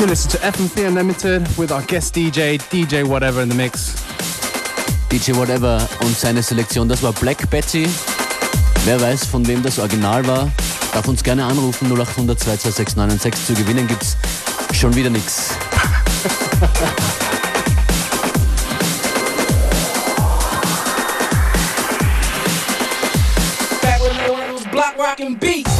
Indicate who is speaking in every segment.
Speaker 1: You listen to FMC Unlimited with our guest DJ, DJ Whatever in the Mix.
Speaker 2: DJ Whatever und seine Selektion, das war Black Betty. Wer weiß, von wem das Original war, darf uns gerne anrufen. 0800 226 Zu gewinnen gibt's schon wieder nichts.
Speaker 3: Back with the block rockin' beats.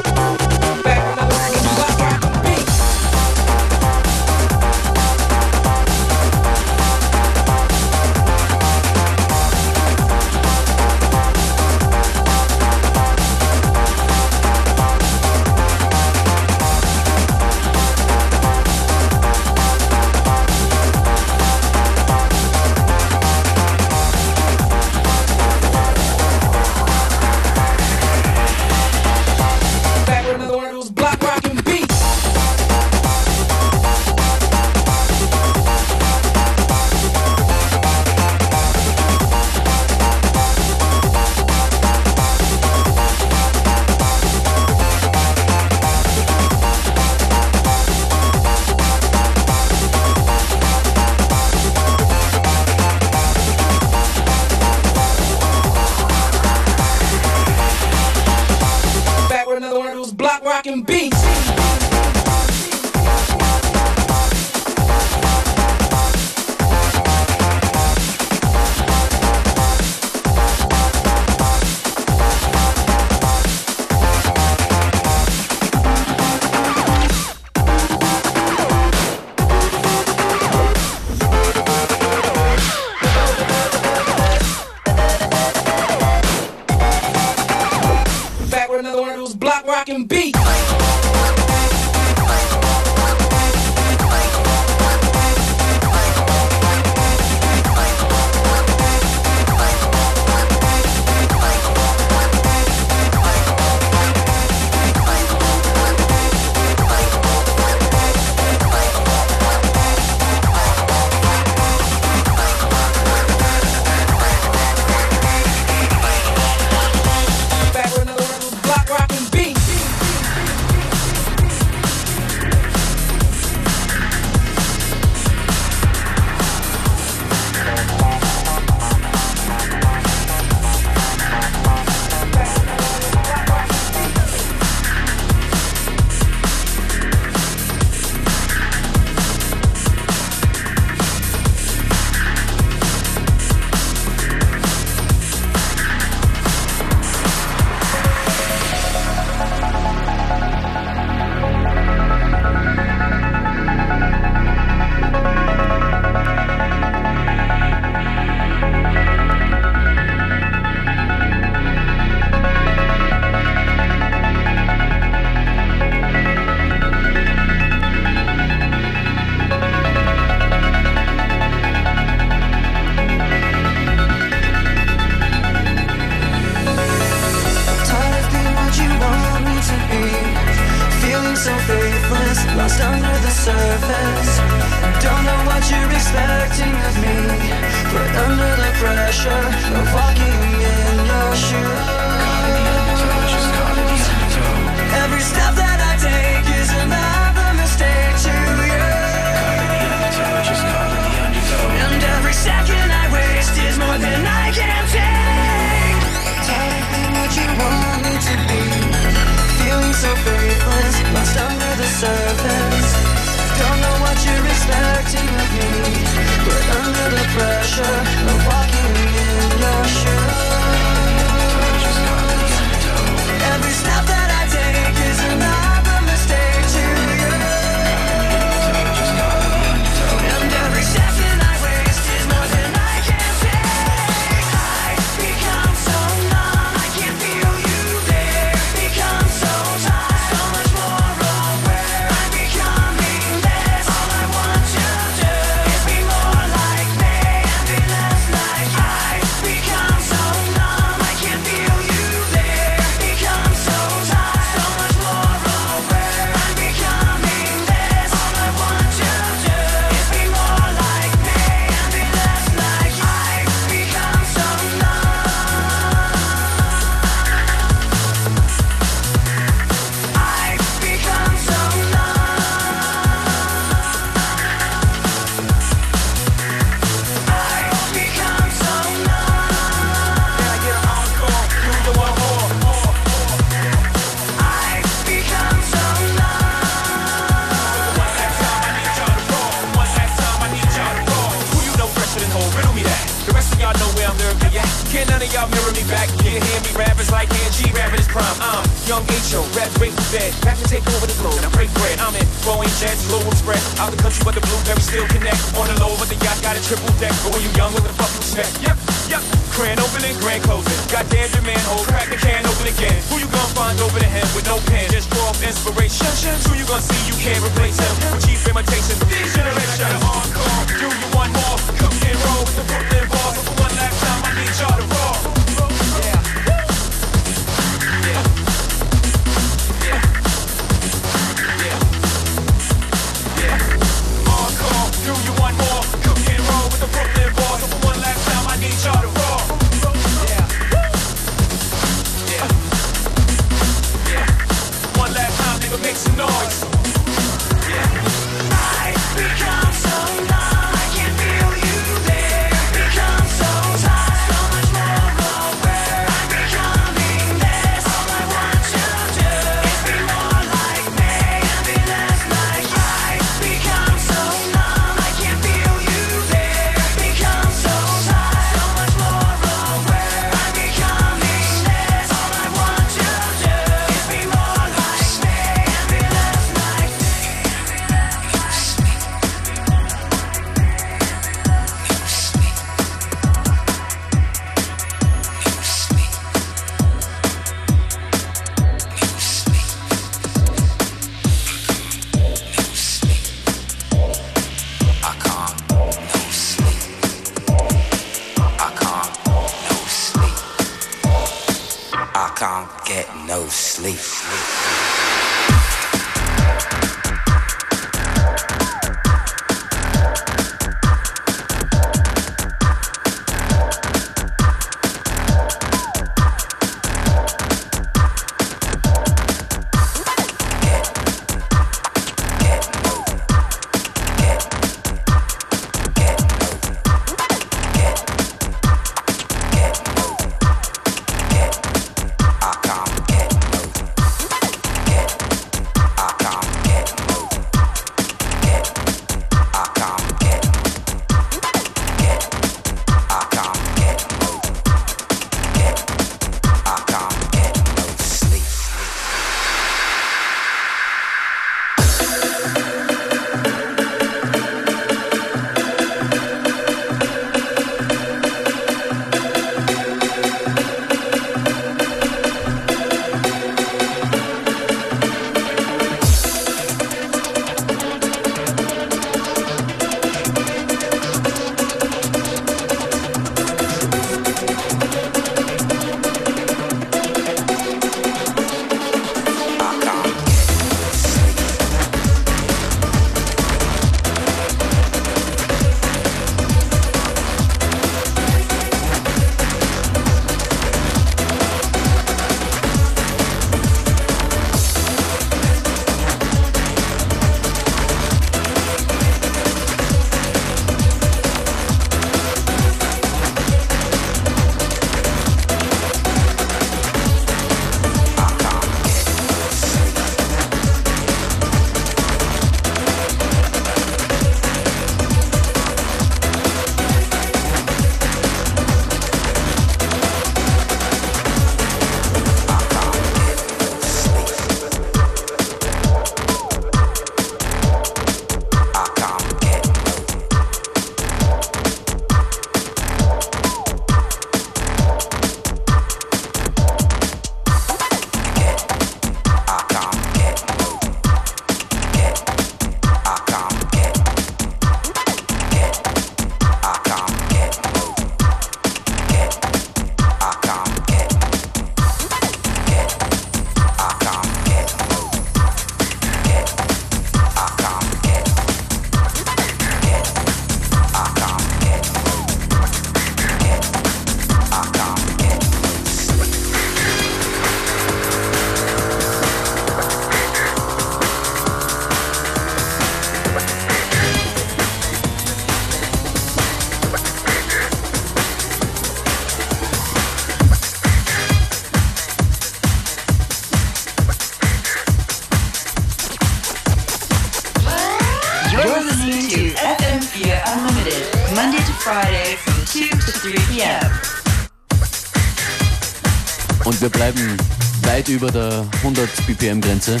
Speaker 2: Über der 100 BPM Grenze.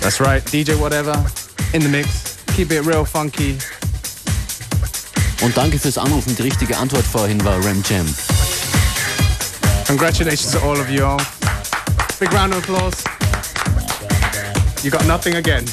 Speaker 1: That's right. DJ Whatever in the mix. Keep it real funky.
Speaker 2: Und danke fürs Anrufen. Die richtige Antwort vorhin war Ram Jam.
Speaker 1: Congratulations to all of you all. Big round of applause. You got nothing again.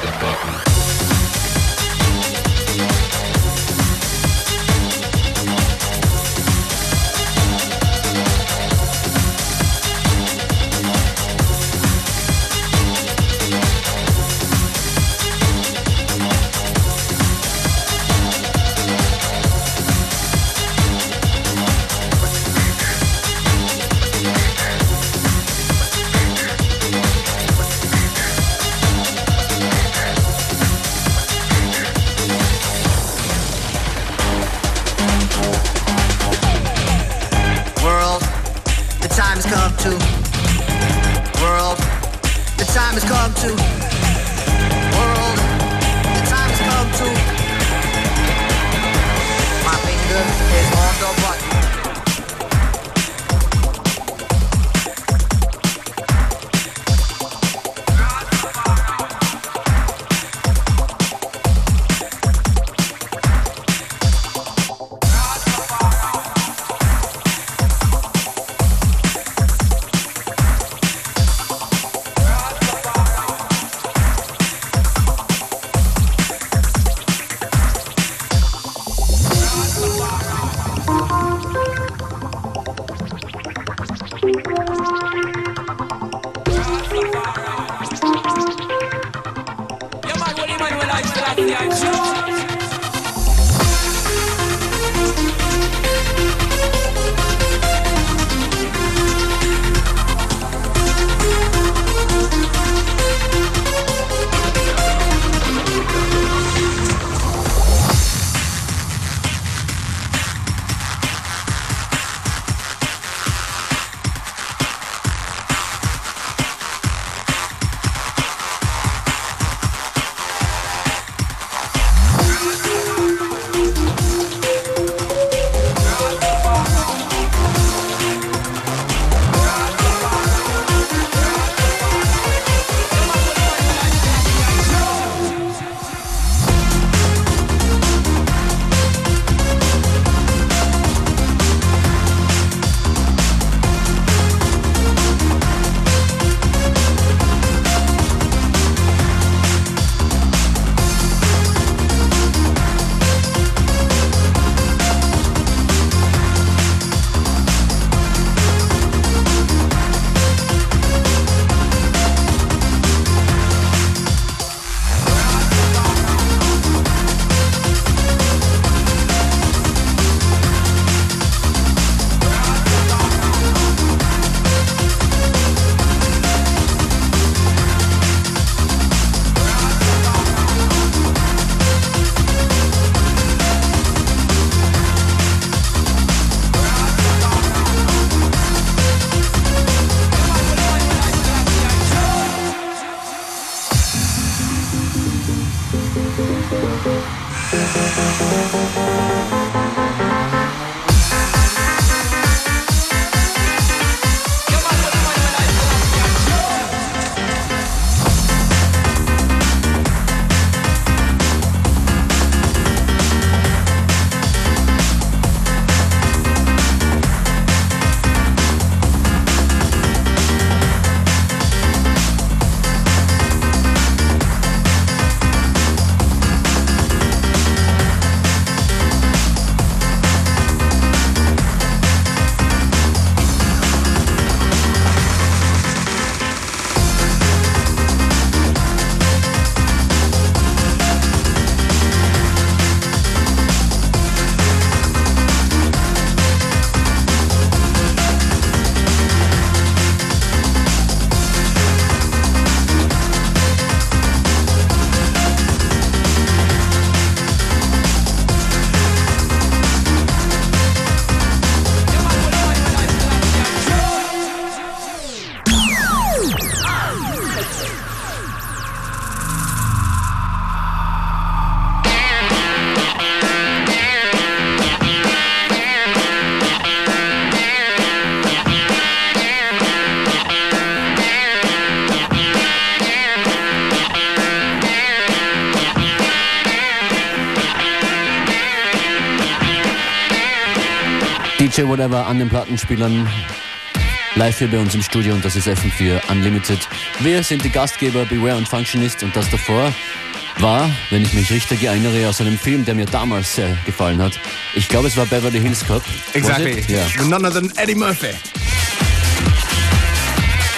Speaker 4: the button.
Speaker 5: フフフフ
Speaker 4: フ。
Speaker 2: DJ Whatever an den Plattenspielern. Live hier bei uns im Studio und das ist FM4 Unlimited. Wir sind die Gastgeber Beware und Functionist und das davor war, wenn ich mich richtig erinnere, aus einem Film, der mir damals sehr gefallen hat. Ich glaube, es war Beverly Hills Cop.
Speaker 1: Exactly.
Speaker 2: Yeah.
Speaker 1: None other than Eddie Murphy.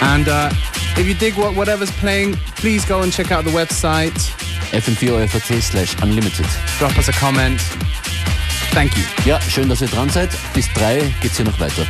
Speaker 1: And uh, if you dig what whatever's playing, please go and check out the website.
Speaker 2: FM4 slash Unlimited.
Speaker 1: Drop us a comment. Thank you.
Speaker 2: Ja, schön, dass ihr dran seid. Bis drei geht's hier noch weiter.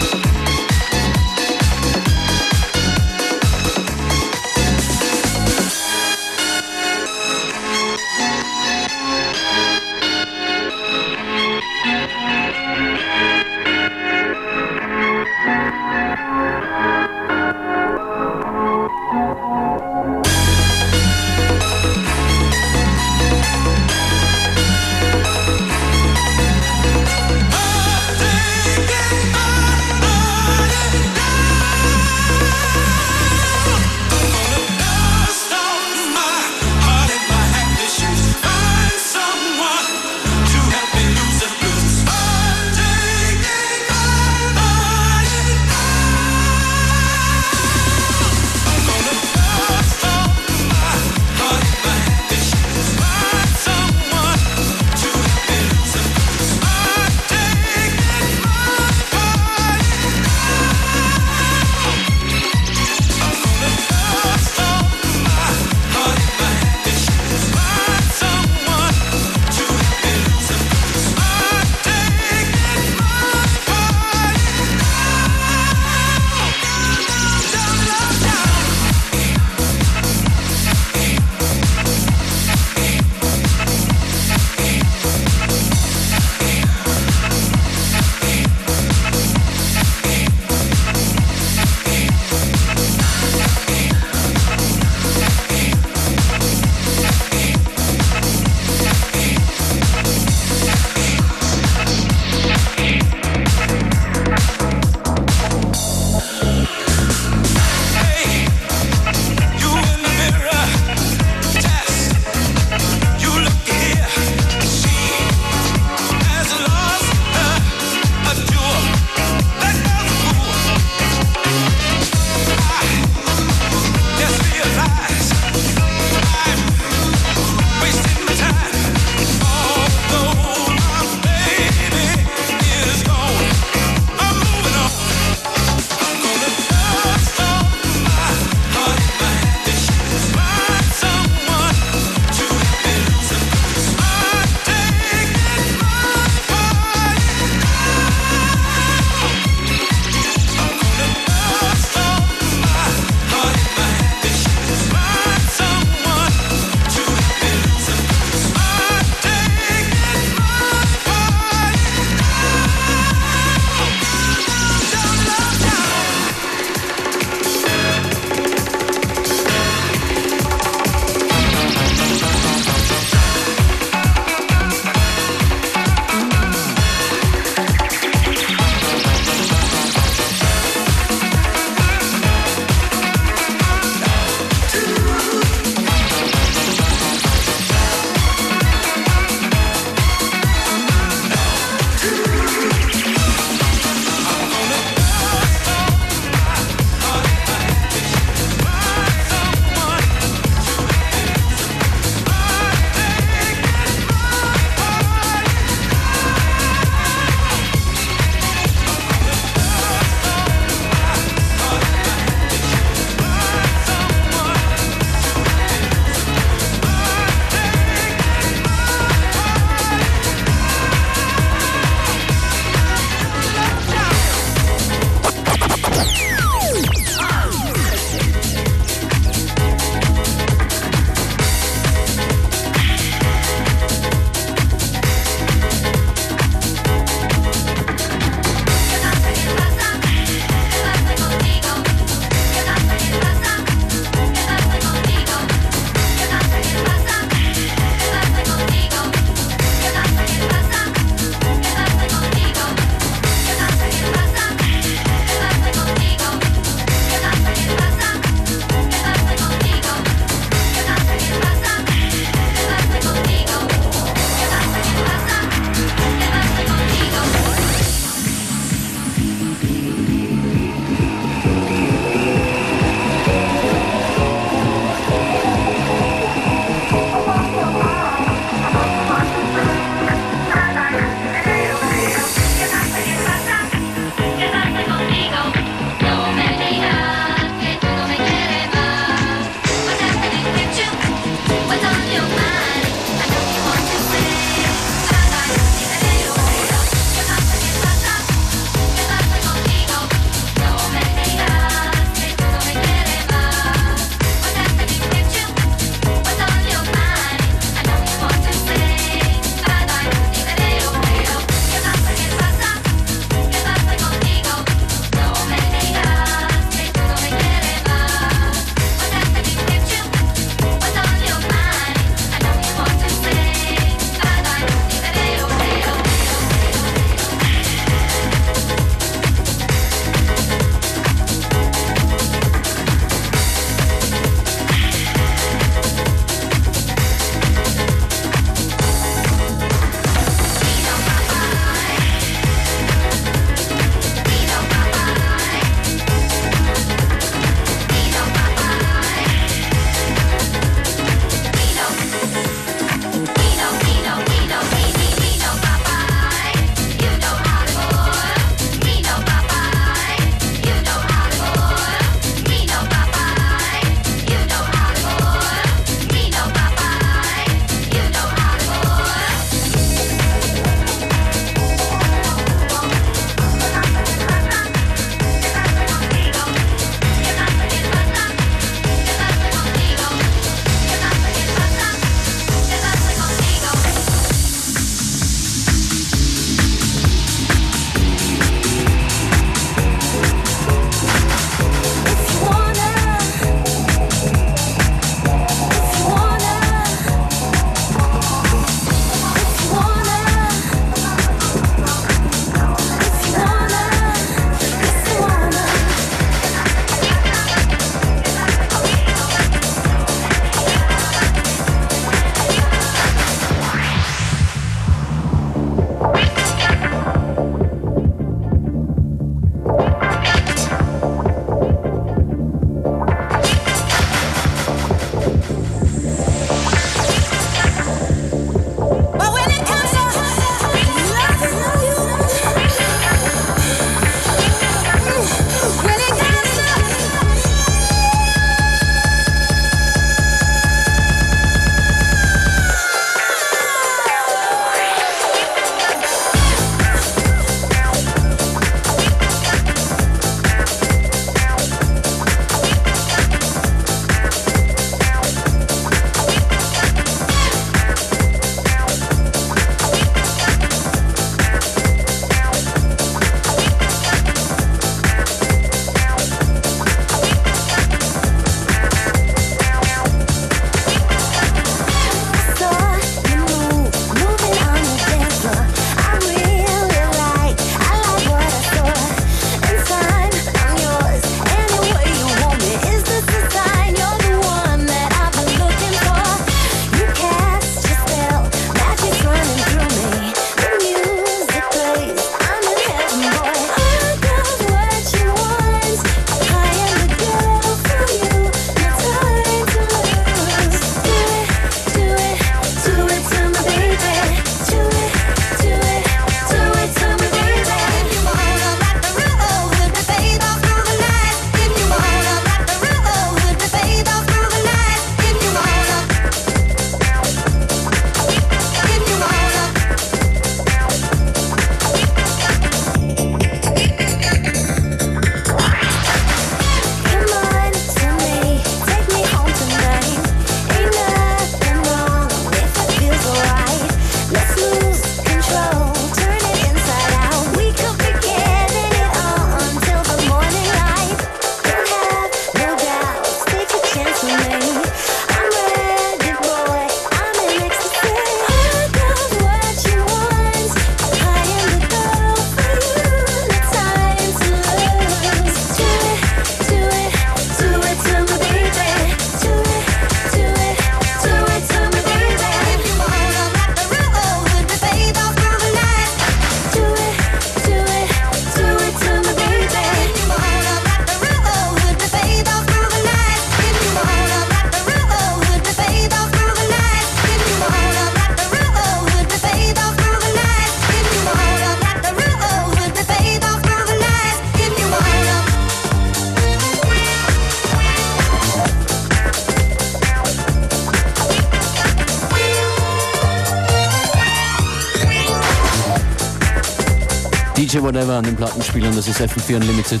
Speaker 2: DJ Whatever an den Plattenspielern, das ist FM4 Unlimited.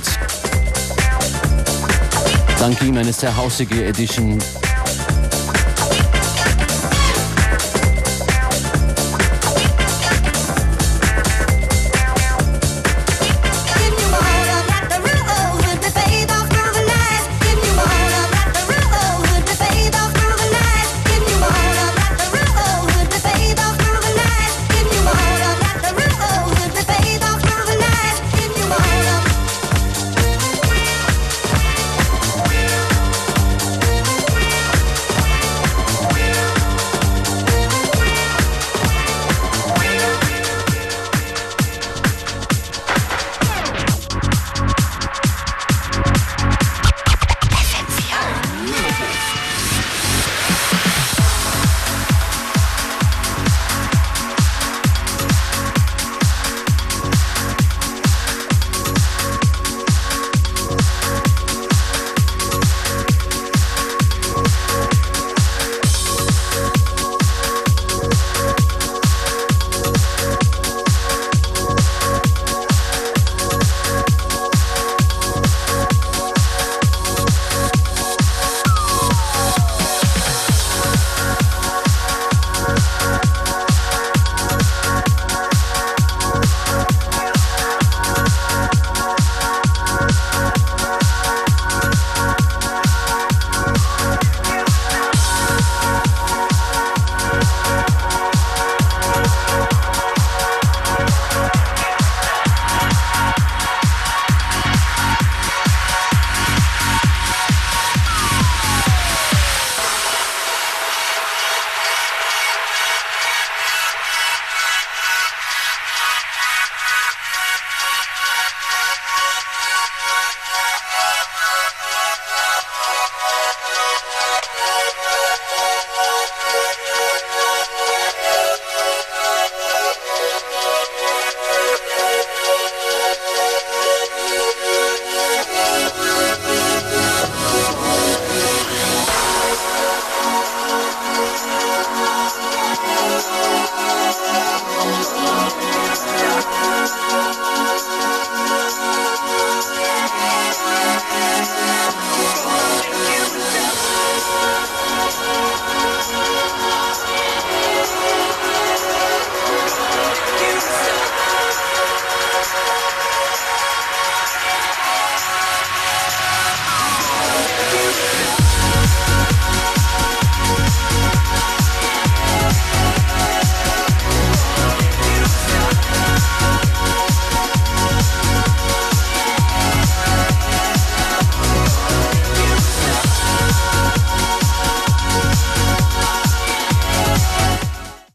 Speaker 2: Dank ihm eine sehr hausige Edition